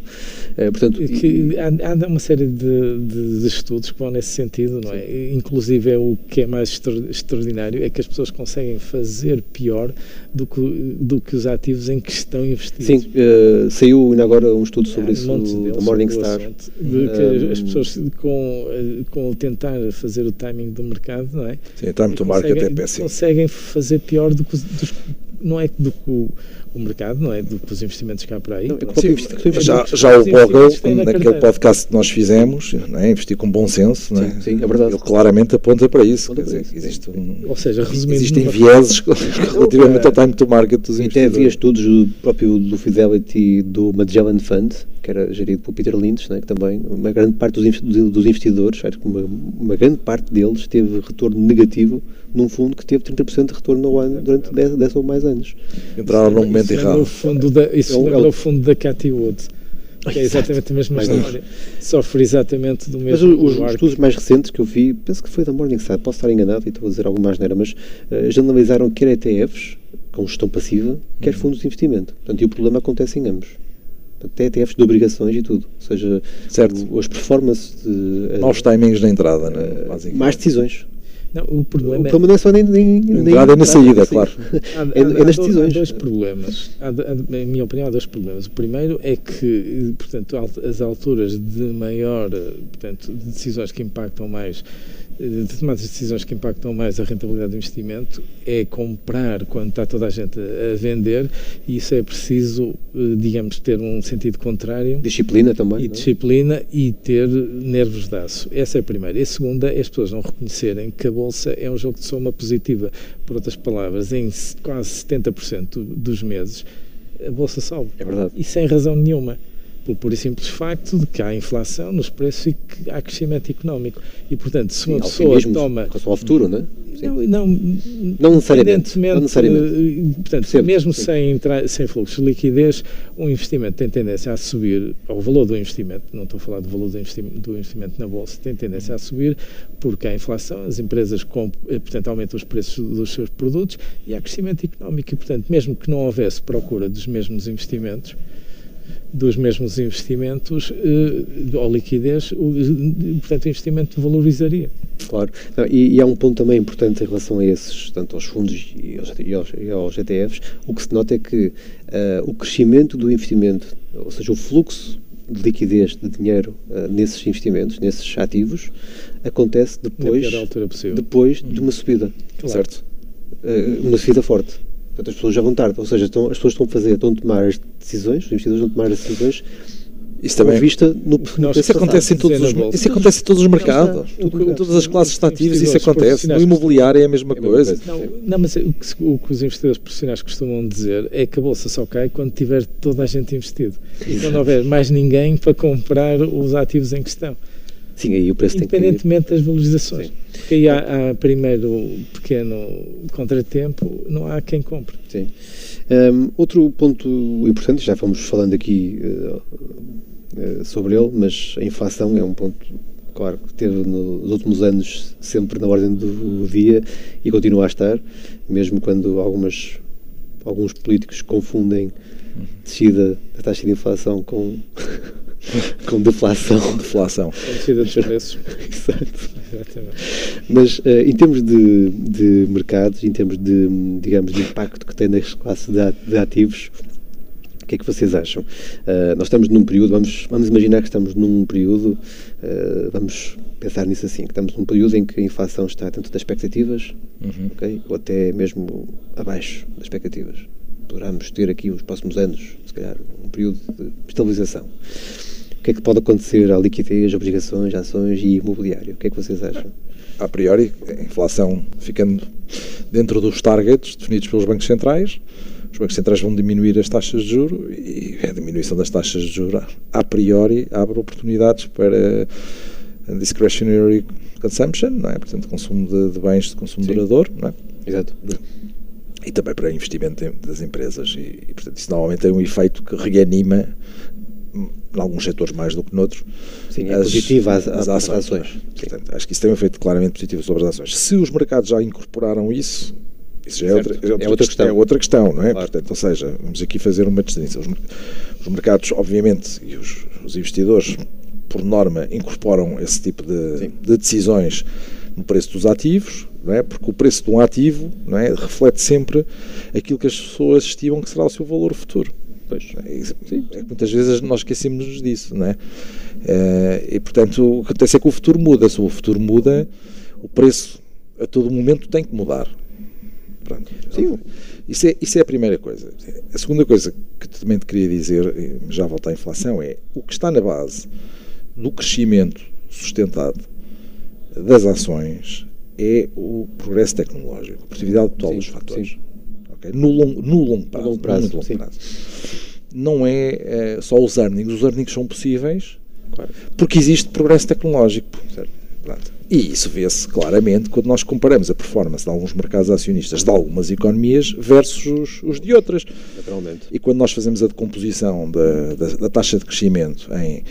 É, portanto,
que há, há uma série de, de, de, estudos que vão nesse sentido, não é? Inclusive é o que é mais extraordinário é que as pessoas conseguem fazer pior do que, do que os ativos em que estão investidos.
Sim, uh, saiu ainda agora um estudo sobre isso da Morningstar.
De que um, as pessoas com, com tentar fazer o timing do mercado, não é?
Sim, time to market é péssimo
conseguem fazer pior do que dos, não é do que o, mercado, não é? Dos investimentos cá para aí. Não,
sim, já, já o Bogle, naquele podcast que nós fizemos, não é? investir com bom senso, não é? Sim, sim, é verdade. Ele claramente aponta para isso. Quer dizer, existe um,
Ou seja, resumindo,
existem vieses relativamente ao time to market dos
investidores. Até havia estudos do próprio do Fidelity do Magellan Fund, que era gerido por Peter Lynch, né, que também uma grande parte dos, dos investidores, acho que uma, uma, grande parte deles teve retorno negativo num fundo que teve 30% de retorno ao ano durante 10, 10 ou mais anos.
Entraram num momento errado.
Fundo da, isso é, lembra é o fundo da Cathy Wood. Que é exatamente a mesma história. Sofre exatamente do mesmo.
Mas os, os estudos mais recentes que eu vi, penso que foi da Morningstar, posso estar enganado e estou a dizer alguma asneira, mas uh, já analisaram quer ETFs, com gestão passiva, quer uhum. fundos de investimento. Portanto, e o problema acontece em ambos até ETFs de obrigações e tudo. Ou seja, certo. As performances. De,
eh, Maus timings da entrada, né?
mais decisões.
Não, o problema, o
problema não é só nem, nem, nem
entrada na saída, claro.
Há, é, é nas decisões. Há dois problemas. Há, há, minha opinião, há dois problemas. O primeiro é que, portanto, as alturas de maior, portanto, de decisões que impactam mais de tomar as decisões que impactam mais a rentabilidade do investimento é comprar quando está toda a gente a vender e isso é preciso, eh, digamos, ter um sentido contrário.
Disciplina também.
E
é?
disciplina e ter nervos de aço. Essa é a primeira. E a segunda é as pessoas não reconhecerem que a Bolsa é um jogo de soma positiva. Por outras palavras, em quase 70% dos meses a Bolsa sobe.
É verdade.
E sem razão nenhuma pelo puro e simples facto de que há inflação nos preços e que há crescimento económico. E, portanto, se uma pessoa toma.
Com relação ao futuro, não é?
Não, não,
não necessariamente. Não necessariamente.
Eh, portanto, Percebo, mesmo sem, sem fluxo de liquidez, um investimento tem tendência a subir, o valor do investimento, não estou a falar do valor do investimento, do investimento na Bolsa, tem tendência a subir porque há inflação, as empresas eh, portanto, aumentam os preços dos seus produtos e há crescimento económico. E, portanto, mesmo que não houvesse procura dos mesmos investimentos, dos mesmos investimentos eh, ou liquidez, o, portanto, o investimento valorizaria.
Claro. E, e, há um ponto também importante em relação a esses, tanto aos fundos e aos, e aos, e aos ETFs, o que se nota é que uh, o crescimento do investimento, ou seja, o fluxo de liquidez de dinheiro uh, nesses investimentos, nesses ativos, acontece depois, depois de uma subida, claro. certo? Uh, uma subida forte. Portanto, as pessoas já vão tarde. Ou seja, estão, as pessoas estão a fazer, estão a tomar as decisões, os investidores estão a tomar as decisões isso também vista no,
no isso acontece em todos os isso acontece em todos os mercados. em todas as classes de ativos isso acontece. no imobiliário é a mesma é coisa.
não, não mas o que, o que, os investidores profissionais costumam dizer é que a bolsa só cai quando tiver toda a gente investido. E quando houver mais ninguém para comprar os ativos em questão
Sim, aí o preço
Independentemente das valorizações. Sim. Porque aí há, há, primeiro pequeno contratempo, não há quem compre.
Sim. Um, outro ponto importante, já fomos falando aqui uh, uh, sobre ele, mas a inflação é um ponto, claro, que teve nos últimos anos sempre na ordem do dia e continua a estar, mesmo quando algumas, alguns políticos confundem descida da taxa de inflação com com deflação.
deflação.
Descida dos preços.
Exato. Mas uh, em termos de, de mercados, em termos de, digamos, de impacto que tem nas classes de, de ativos, o que é que vocês acham? Uh, nós estamos num período, vamos, vamos imaginar que estamos num período, uh, vamos pensar nisso assim, que estamos num período em que a inflação está dentro das expectativas, uhum. okay, ou até mesmo abaixo das expectativas. Poderemos ter aqui os próximos anos, se calhar, um período de estabilização. O que é que pode acontecer à liquidez, obrigações, ações e imobiliário? O que é que vocês acham?
A priori, a inflação ficando dentro dos targets definidos pelos bancos centrais, os bancos centrais vão diminuir as taxas de juro e a diminuição das taxas de juro a priori abre oportunidades para discretionary consumption, não é? portanto, consumo de, de bens de consumo Sim. duradouro, não é?
Exato.
E também para investimento das empresas. E, e, portanto, isso normalmente tem um efeito que reanima em alguns setores mais do que noutros.
Sim, é as, positivo às, as ações. ações.
Portanto, acho que isso tem um efeito claramente positivo sobre as ações. Se os mercados já incorporaram isso, isso já é outra, é, outra, é outra, questão. é outra questão, não é? Claro. Portanto, ou seja, vamos aqui fazer uma distinção. Os, os mercados, obviamente, e os, os, investidores, por norma, incorporam esse tipo de, de, decisões no preço dos ativos, não é? Porque o preço de um ativo, não é, reflete sempre aquilo que as pessoas estimam que será o seu valor futuro. Pois, é, é muitas vezes nós esquecemos disso, não é? é? E portanto, o que acontece é que o futuro muda. Se o futuro muda, o preço a todo momento tem que mudar. Pronto. Sim. Isso é, isso é a primeira coisa. A segunda coisa que também te queria dizer, já volta à inflação, é o que está na base do crescimento sustentado das ações é o progresso tecnológico, a produtividade total dos fatores. Okay? No, longo, no longo prazo. No longo prazo, no longo prazo. Não é, é, só os earnings. Os earnings são possíveis claro. porque existe progresso tecnológico. E isso vê-se claramente quando nós comparamos a performance de alguns mercados acionistas de algumas economias versus os, os de outras.
Naturalmente.
E quando nós fazemos a decomposição da, da, da taxa de crescimento em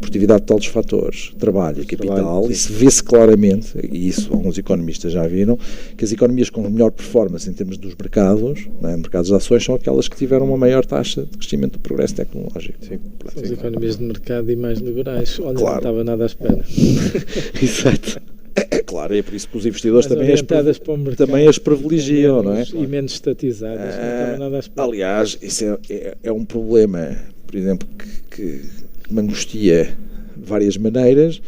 produtividade de todos os fatores, trabalho e capital, isso vê-se claramente, e isso alguns economistas já viram, que as economias com melhor performance em termos dos mercados, né, mercados de ações, são aquelas que tiveram uma maior taxa de crescimento do progresso tecnológico. Sim,
são as economias de mercado e mais liberais. Olha, claro. não estava nada à espera.
Exato. É, é, claro, é por isso que os investidores também as, mercado, também as privilegiam, não é?
E menos estatizadas. não estava ah, nada à espera.
Aliás, isso é, é, é um problema, por exemplo, que, que me angustia de várias maneiras,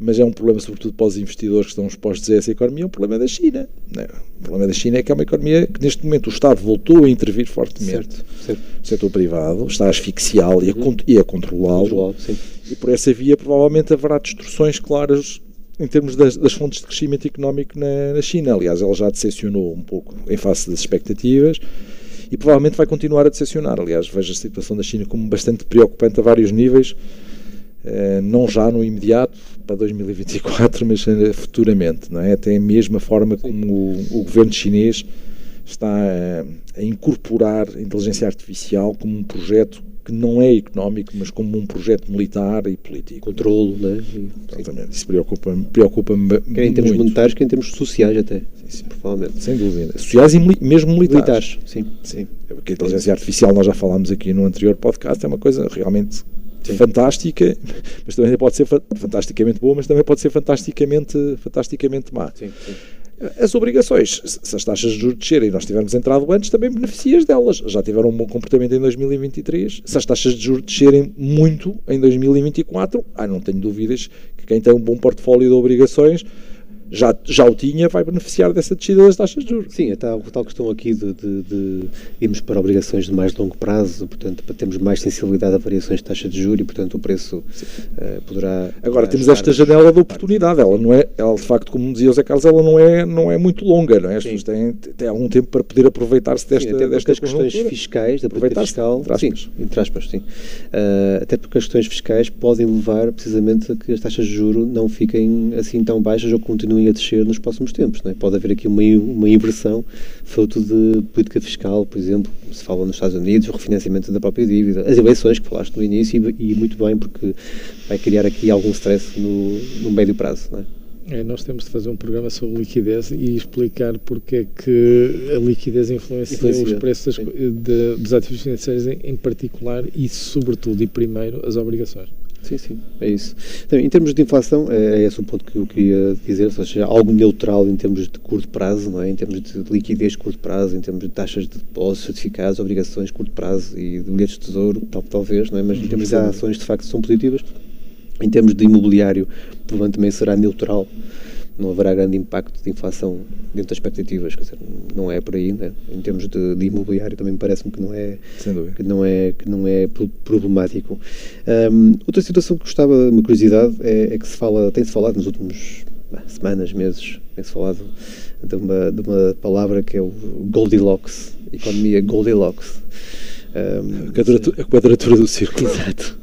mas é um problema sobretudo para os investidores que estão expostos a essa economia, é um problema da China. Não, é? o problema da China é que é uma economia que neste momento o Estado voltou a intervir fortemente. Certo, certo. O setor privado está a asfixiá-lo uhum. e a, controlá-lo. E por essa via provavelmente haverá distorções claras em termos das, das fontes de crescimento económico na, na, China. Aliás, ela já decepcionou um pouco em face das expectativas e provavelmente vai continuar a decepcionar. Aliás, vejo a situação da China como bastante preocupante a vários níveis, eh, não já no imediato, para 2024, mas futuramente. Não é? Até a mesma forma como o, o governo chinês está a, a incorporar a inteligência artificial como um projeto que não é económico, mas como um projeto militar e político.
Controlo, né?
Exatamente. Isso preocupa-me preocupa
Quer em termos monetários, quer em termos sociais até.
Sim, sim. Provavelmente. Sem dúvida. Sociais e mesmo militares. Militares,
sim. sim.
Porque a inteligência artificial, nós já falámos aqui no anterior podcast, é uma coisa realmente Sim. fantástica, mas também pode ser fantasticamente boa, mas também pode ser fantasticamente, fantasticamente má. Sim, sim. As obrigações, se as taxas de juros descerem e nós tivermos entrado antes, também beneficias delas. Já tiveram um bom comportamento em 2023. Se as taxas de juros descerem muito em 2024, ah, não tenho dúvidas que quem tem um bom portfólio de obrigações já, já o tinha, vai beneficiar dessa descida das taxas de juros.
Sim, a tal, a tal questão aqui de, de, de, irmos para obrigações de mais longo prazo, portanto, para termos mais sensibilidade a variações de taxa de juros e, portanto, o preço uh, poderá.
Agora, temos esta janela de oportunidade, ela não é, ela de facto, como dizia o Zé Carlos, ela não é, não é muito longa, não é? As pessoas têm, têm algum tempo para poder aproveitar-se desta, sim,
desta questões fiscais, da política fiscal, entre aspas. sim, entre aspas, sim. Uh, até porque as questões fiscais podem levar precisamente a que as taxas de juros não fiquem assim tão baixas ou continuem a descer nos próximos tempos. É? Pode haver aqui uma, uma inversão fruto de política fiscal, por exemplo, se fala nos Estados Unidos, o refinanciamento da própria dívida, as eleições que falaste no início e, e muito bem porque vai criar aqui algum stress no, no médio prazo. Não é?
É, nós temos de fazer um programa sobre liquidez e explicar porque é que a liquidez influencia, influencia os preços de, dos ativos financeiros em, em, particular e, sobretudo, e primeiro, as obrigações.
Sim, sim, é isso. Então, em termos de inflação, é, é, esse o ponto que eu queria dizer, ou seja, algo neutral em termos de curto prazo, não é? em termos de liquidez de curto prazo, em termos de taxas de depósitos, certificados, obrigações de curto prazo e de bilhetes de tesouro, tal, talvez, não é? mas em termos de ações de facto são positivas. Em termos de imobiliário, provavelmente também será neutral não haverá grande impacto de inflação dentro das expectativas, quer dizer, não é por aí, né? em termos de, de imobiliário também parece-me que não é que não é que não é problemático. Um, outra situação que gostava, uma curiosidade é, é que se fala, tem-se falado nos últimos semanas, meses, tem-se falado de uma, de uma palavra que é o Goldilocks, economia Goldilocks.
Um, a, quadratura, a quadratura do círculo.
Exato.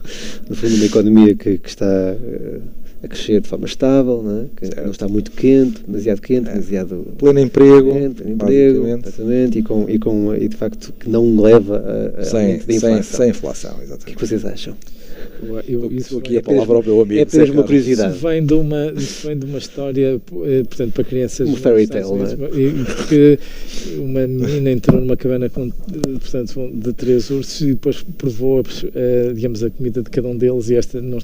No fundo, uma economia que, que está uh, a crescer de forma estável, não, é? que não está muito quente, demasiado quente, é. demasiado
pleno emprego,
pleno emprego exatamente, e, com, e, com, e de facto que não leva a, a
sem, sem, sem inflação. Exatamente.
O que, é que vocês acham?
Eu, isso aqui é a palavra ao meu amigo.
É apenas uma curiosidade.
Isso vem de uma, isso vem de uma história, eh, portanto, para crianças.
Um fairy tale, não é?
Porque uma menina entrou numa cabana com, portanto, de três ursos e depois provou, eh, digamos, a comida de cada um deles e esta, não,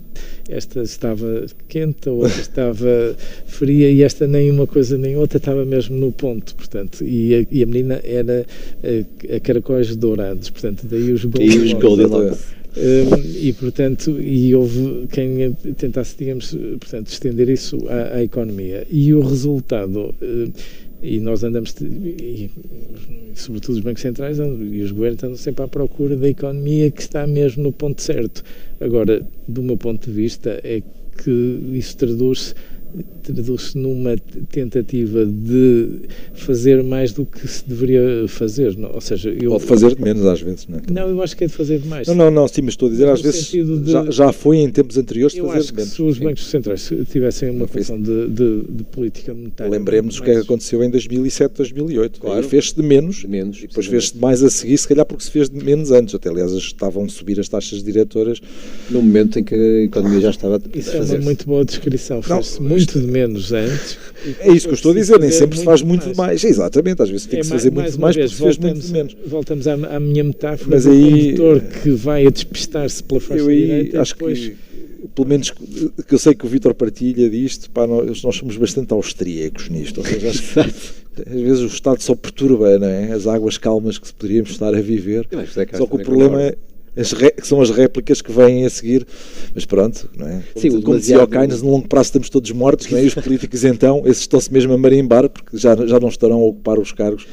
esta estava quente, a outra estava fria e esta nem uma coisa nem outra estava mesmo no ponto, portanto, e a, e a menina era a, eh, a caracóis dourados, portanto, daí os
Goldilocks.
Um, e portanto e houve quem tentasse digamos portanto estender isso à, à economia e o resultado uh, E nós andamos, e, sobretudo os bancos centrais e os governos andam sempre à procura da economia que está mesmo no ponto certo. Agora, do meu ponto de vista, é que isso traduz-se traduz-se numa tentativa de fazer mais do que se deveria fazer. Não? Ou seja, eu...
Ou fazer de menos às vezes, não é?
Não, eu acho que é de fazer de mais.
Não, não, não, sim, mas estou a dizer, às vezes de... já, já foi em tempos anteriores
eu
fazer
acho
de menos.
Que se os bancos centrais tivessem uma função de, de, de, política monetária...
Lembremos o que é que aconteceu em 2007, 2008. Claro. Fez-se de menos, de menos e depois fez-se de mais a seguir, se calhar porque se fez de menos antes. Até, aliás, estavam a subir as taxas diretoras.
No momento em que a economia já estava
Isso é uma muito boa descrição. Fez-se muito de menos antes
é isso que eu estou a dizer, nem sempre se faz muito mais. mais. Exatamente, às vezes tem é, que se fazer muito mais vez, porque se fez muito menos.
Voltamos à, à minha metáfora Mas do aí, condutor que vai a despistar-se pela faixa eu aí direita
acho
depois...
que pelo menos que eu sei que o Vitor partilha disto, pá, nós, nós somos bastante austríacos nisto. Ou seja, acho que às vezes o Estado só perturba não é? as águas calmas que poderíamos estar a viver. Só que o problema é, as que são as réplicas que vêm a seguir, mas pronto, não é? Sim, como, como dizia o Keynes, no longo prazo estamos todos mortos, não é? E os políticos então, esses estão-se mesmo a marimbar, porque já, já não estarão a ocupar os cargos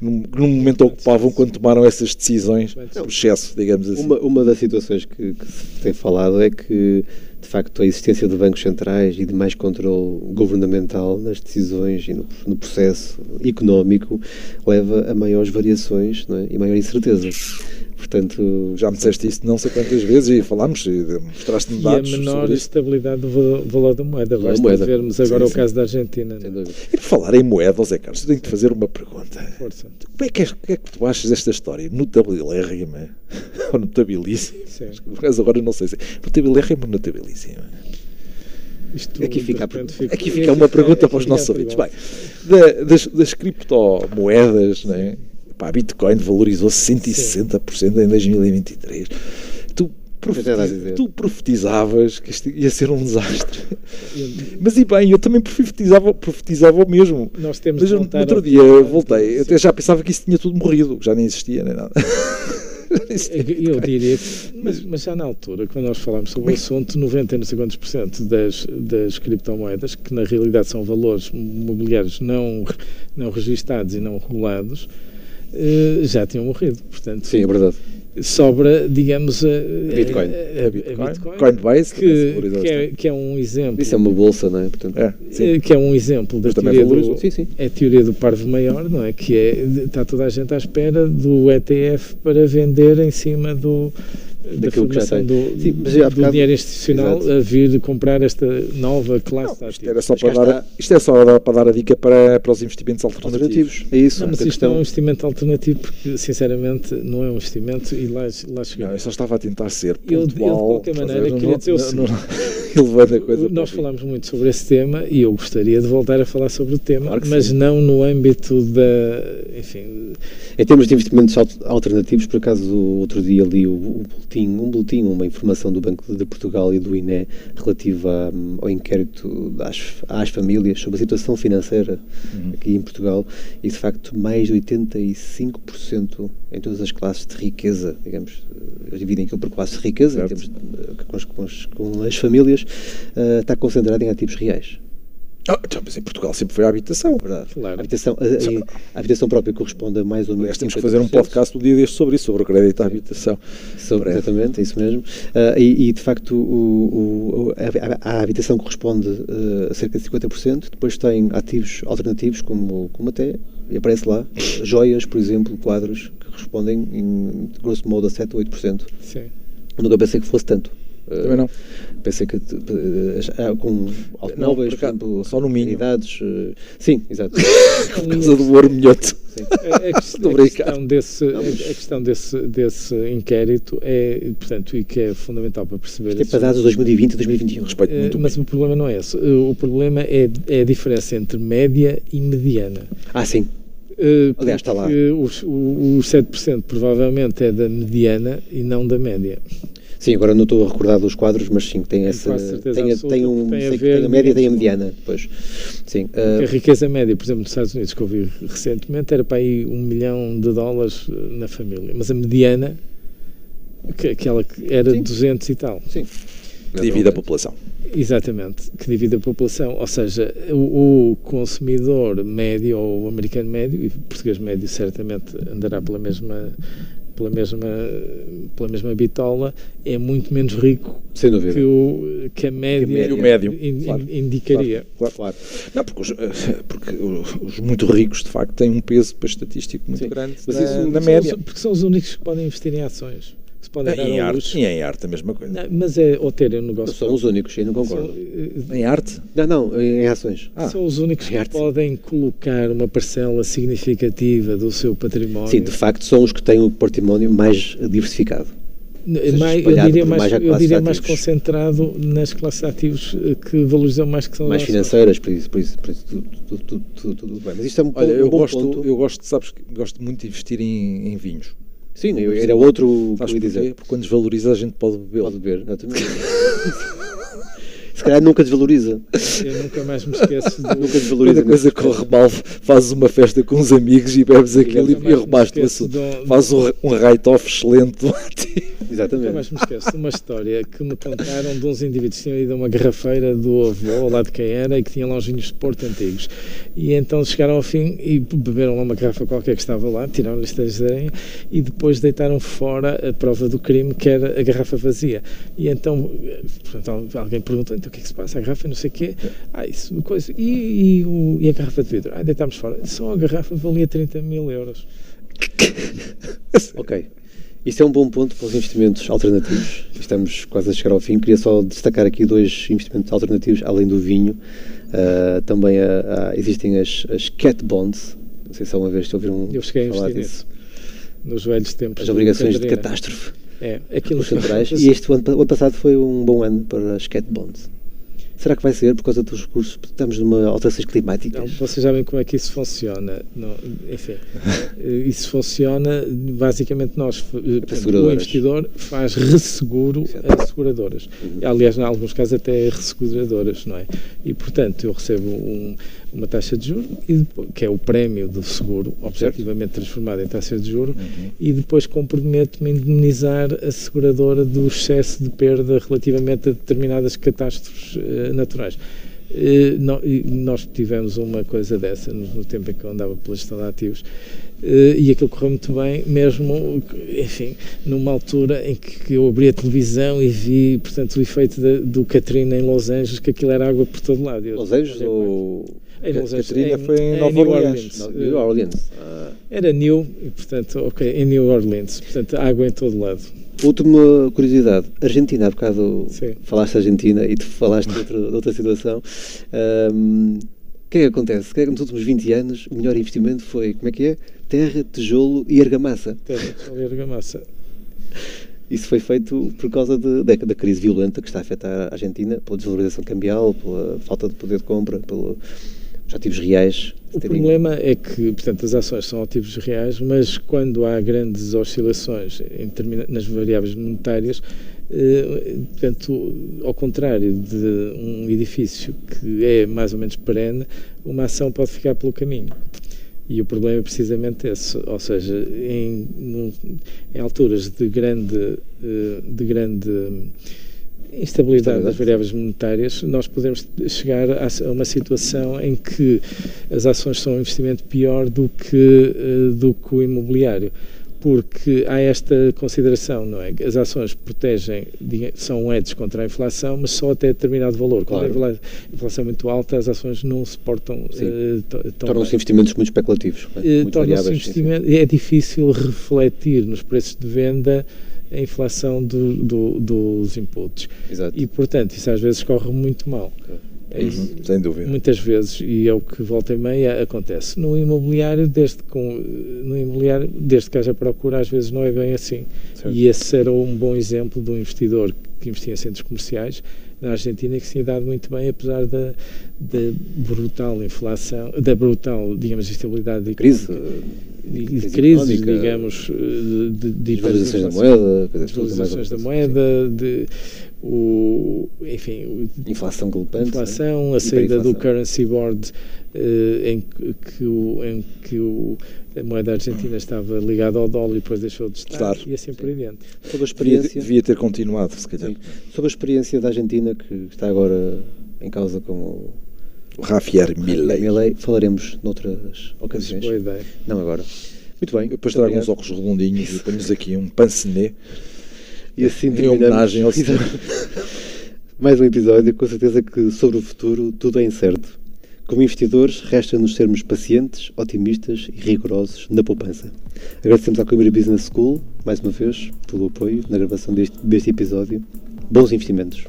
no momento ocupavam quando tomaram essas decisões por excesso, digamos assim.
Uma, uma das situações que, que, se tem falado é que, de facto, a existência de bancos centrais e de mais controle governamental nas decisões e no, no processo económico leva a maiores variações é? e maior incerteza. Portanto,
já me disseste isso não sei quantas vezes e falámos e mostraste-me dados.
E a menor estabilidade do valor da moeda. Basta moeda. vermos agora sim, o caso da Argentina.
É? E por falar em moeda, Zé Carlos, eu tenho que te fazer uma pergunta. Força. Como é que é, que, é que tu achas desta história? Notabilérrima ou notabilíssima? Mas agora não sei se é notabilérrima ou notabilíssima.
Isto, aqui fica,
aqui fica uma pergunta para os nossos ouvintes. Bem, das, das criptomoedas, não é? Pá, a Bitcoin valorizou 160% Sim. em 2023. Tu, tu profetizavas que isto ia ser um desastre. Mas e bem, eu também profetizava, profetizava o mesmo.
Nós temos
Mas eu, outro dia eu voltei, eu até já pensava que isso tinha tudo morrido, já nem existia nem nada.
eu diria que, mas, mas, já na altura, quando nós falámos sobre o assunto, 90 e não sei quantos por cento das, das criptomoedas, que na realidade são valores mobiliários não, não registados e não regulados, já tinham morrido. Portanto,
Sim, é verdade.
Sobra, digamos, a,
Bitcoin.
A, a, Bitcoin,
Bitcoin Coinbase,
que, que, é, que é um exemplo.
Isso é uma bolsa, não é? Portanto, é,
eh, que é um exemplo da teoria do, sim, sim. É a teoria do parvo maior, não é? Que é, está toda a gente à espera do ETF para vender em cima do, daquilo que já tem. Do, Sim, mas já, do dinheiro institucional Exato. a vir comprar esta nova classe
não, isto, era só para dar, isto é só para dar a dica para, para os investimentos alternativos.
É isso. Não, mas isto questão... não é um investimento alternativo porque, sinceramente, não é um investimento e lá, lá chegamos.
Não, eu só estava a tentar ser pontual. Eu, de qualquer
maneira, queria não, dizer o seguinte. Nós falámos muito sobre esse tema e eu gostaria de voltar a falar sobre o tema, claro mas sim. não no âmbito da... Enfim...
Em termos de investimentos alternativos, por acaso, outro dia li o, o boletim, um boletim, uma informação do Banco de Portugal e do INE relativa ao inquérito às, às famílias sobre a situação financeira uhum. aqui em Portugal e, de facto, mais de 85% em todas as classes de riqueza, digamos, eles dividem aquilo por classes de riqueza, com, as, com, as, com, as, famílias, uh, está concentrado em ativos reais.
Oh, mas em Portugal sempre foi a habitação.
Verdade. Claro. A, habitação, a, a, a, habitação própria corresponde a mais ou menos.
Aliás, temos que fazer um podcast um dia deste sobre isso, sobre o crédito à habitação.
Sobre, exatamente, é isso mesmo. Uh, e, e, de facto, o, o, a, habitação corresponde uh, a cerca de 50%. Depois tem ativos alternativos, como, como até e aparece lá, joias, por exemplo, quadros que respondem, em grosso modo, a 7 ou 8%. Sim. Nunca pensei que fosse tanto.
Também não.
Pensei que uh, com automóveis, por exemplo,
só no mínimo.
Unidades, uh, sim, exato.
por causa do ouro minhoto.
A, a, questão, desse, a, a, questão desse, desse inquérito é, portanto, e que é fundamental para perceber.
Isto é para dados de 2020 e 2021.
Respeito muito mas bem. o problema não é esse. O problema é, é a diferença entre média e mediana.
Ah, sim.
Uh, Aliás, está lá. Os, os 7% provavelmente é da mediana e não da média.
Sim, agora não estou a recordar dos quadros, mas sim, tem essa. Tem, tem, um, tem, a, ver, tem a média e tem a mediana. Pois. Sim,
uh, a riqueza média, por exemplo, nos Estados Unidos, que eu vi recentemente, era para aí um milhão de dólares eh, na família. Mas a mediana, que, aquela que era sim. 200 e tal.
Sim.
Divide a população.
Exatamente, que divide a população. Ou seja, o, o, consumidor médio, ou o americano médio, e o português médio certamente andará pela mesma, pela mesma, pela mesma bitola, é muito menos rico
Sem dúvida.
Que, o, que a média,
que o médio,
in, claro, indicaria.
Claro, claro, Não, porque, os, eh, porque os, muito ricos, de facto, têm um peso para estatístico muito Sim. grande Mas na, isso, na média.
Porque são os únicos que podem investir em ações pode
dar em arte, E em arte a mesma coisa.
Não, mas é ou terem um negócio.
São os únicos, eu não concordo.
São, em arte?
Não, não, em ações.
Ah. São os únicos que podem colocar uma parcela significativa do seu património.
Sim, de facto, são os que têm o património mais diversificado.
Mais, eu diria, mais, mais, eu diria mais concentrado nas classes de ativos eh, que valorizam mais que são
mais financeiras, por isso, por isso, por isso tudo, tudo, tudo, tudo, bem. Mas isto é um,
Olha,
um
eu gosto,
ponto.
eu gosto, sabes, gosto muito de investir em, em vinhos.
Sim, era outro que eu ia dizer.
Porque quando desvaloriza a gente pode beber.
Pode beber, exatamente. Se calhar nunca desvaloriza.
Eu nunca mais me esqueço
do... Nunca desvaloriza.
Quando a coisa corre mal, fazes uma festa com os amigos e bebes aquilo e, e arrumaste o assunto. Fazes um, um write-off excelente do
Exatamente.
Nunca mais me esqueço de uma história que me contaram de uns indivíduos que tinham ido a uma garrafeira do avô, ao lado de quem era, e que tinha lá uns vinhos de Porto antigos. E então chegaram ao fim e beberam lá uma garrafa qualquer que estava lá, tiraram-lhe esta e depois deitaram fora a prova do crime, que era a garrafa vazia. E então, portanto, alguém perguntou, então o que é que se passa? A garrafa não sei o quê. Ah, isso, coisa. E, e, o, e a garrafa de vidro? Ah, deitámos fora. Só a garrafa valia 30 mil euros.
ok. Isso é um bom ponto para os investimentos alternativos. Estamos quase a chegar ao fim. Queria só destacar aqui dois investimentos alternativos, além do vinho. Uh, também uh, uh, existem as, as cat bonds. Não sei se alguma vez ouviram
Eu cheguei falar a investir disso. Nisso, nos velhos tempos.
As obrigações de catástrofe.
É, aquilo
que... E este ano, ano passado foi um bom ano para as cat bonds. Será que vai ser por causa dos recursos? Estamos numa alterações climáticas.
Não, vocês sabem como é que isso funciona. Não, enfim, eh, isso funciona basicamente nós, eh, portanto, o investidor faz resseguro a seguradoras. Uhum. Aliás, em alguns casos até resseguradoras, não é? E portanto eu recebo um, uma taxa de juros, que é o prémio do seguro, objetivamente transformado em taxa de juros, uhum. e depois comprometo-me a indemnizar a seguradora do excesso de perda relativamente a determinadas catástrofes uh, naturais. Uh, nós tivemos uma coisa dessa no, no, tempo em que eu andava pela gestão de ativos uh, e aquilo correu muito bem, mesmo, enfim, numa altura em que eu abri a televisão e vi, portanto, o efeito do Katrina em Los Angeles, que aquilo era água por todo lado.
Los Angeles ou...
Era, Katrina foi em, Nova New Orleans.
Orleans. New Orleans. Ah.
Era New, e portanto, ok, em New Orleans, portanto, água em todo lado.
Última curiosidade, Argentina, há bocado Sim. falaste Argentina e tu falaste de outra, de outra situação. Um, o que é que acontece? Que é que nos últimos 20 anos o melhor investimento foi, como é que é? Terra, tijolo e argamassa.
Terra, tijolo e argamassa.
Isso foi feito por causa de, da, da, crise violenta que está a afetar a Argentina, pela desvalorização cambial, pela falta de poder de compra, pelo, ativos reais.
O problema é que, portanto, as ações são ativos reais, mas quando há grandes oscilações nas variáveis monetárias, eh, portanto, ao contrário de um edifício que é mais ou menos perene, uma ação pode ficar pelo caminho. E o problema é precisamente esse, ou seja, em, em alturas de grande, eh, de grande instabilidade das variáveis monetárias, nós podemos chegar a uma situação em que as ações são um investimento pior do que, eh, do que o imobiliário porque há esta consideração, não é? As ações protegem, são edges contra a inflação, mas só até determinado valor. Quando claro. a inflação é muito alta, as ações não se portam uh,
Tornam-se investimentos muito especulativos.
Uh, Tornam-se investimentos, é difícil refletir nos preços de venda a inflação do, do, dos inputs.
Exato.
E, portanto, isso às vezes corre muito mal.
É isso, uhum, sem dúvida.
Muitas vezes, e é o que volta e meia acontece. No imobiliário, desde, com, no imobiliário, desde que haja procura, às vezes não é bem assim. Certo. E esse era um bom exemplo de um investidor que investia em centros comerciais na Argentina que se tinha dado muito bem, apesar da, da brutal inflação, da brutal, digamos, instabilidade de
crise,
de, de crises, digamos, de,
de, valorizações da moeda,
valorizações da moeda, de o, enfim,
inflação galopante,
inflação, a saída do currency board eh, em que o, em que o a moeda argentina estava ligada ao dólar e depois deixou de estar, e assim por diante.
Toda a experiência devia, devia, ter continuado, se calhar.
Pronto. Sobre a experiência da Argentina, que está agora em causa com
Javier Milei.
Milei. Falaremos noutras ocasiões.
Boa ideia.
Não agora. Muito bem.
Depois trago uns óculos redondinhos e ponho aqui um pancenê.
E assim em homenagem ao Mais um episódio, com certeza que sobre o futuro tudo é incerto. Como investidores, resta-nos sermos pacientes, otimistas e rigorosos na poupança. Agradecemos à Coimbra Business School, mais uma vez, pelo apoio na gravação deste, deste episódio. Bons investimentos!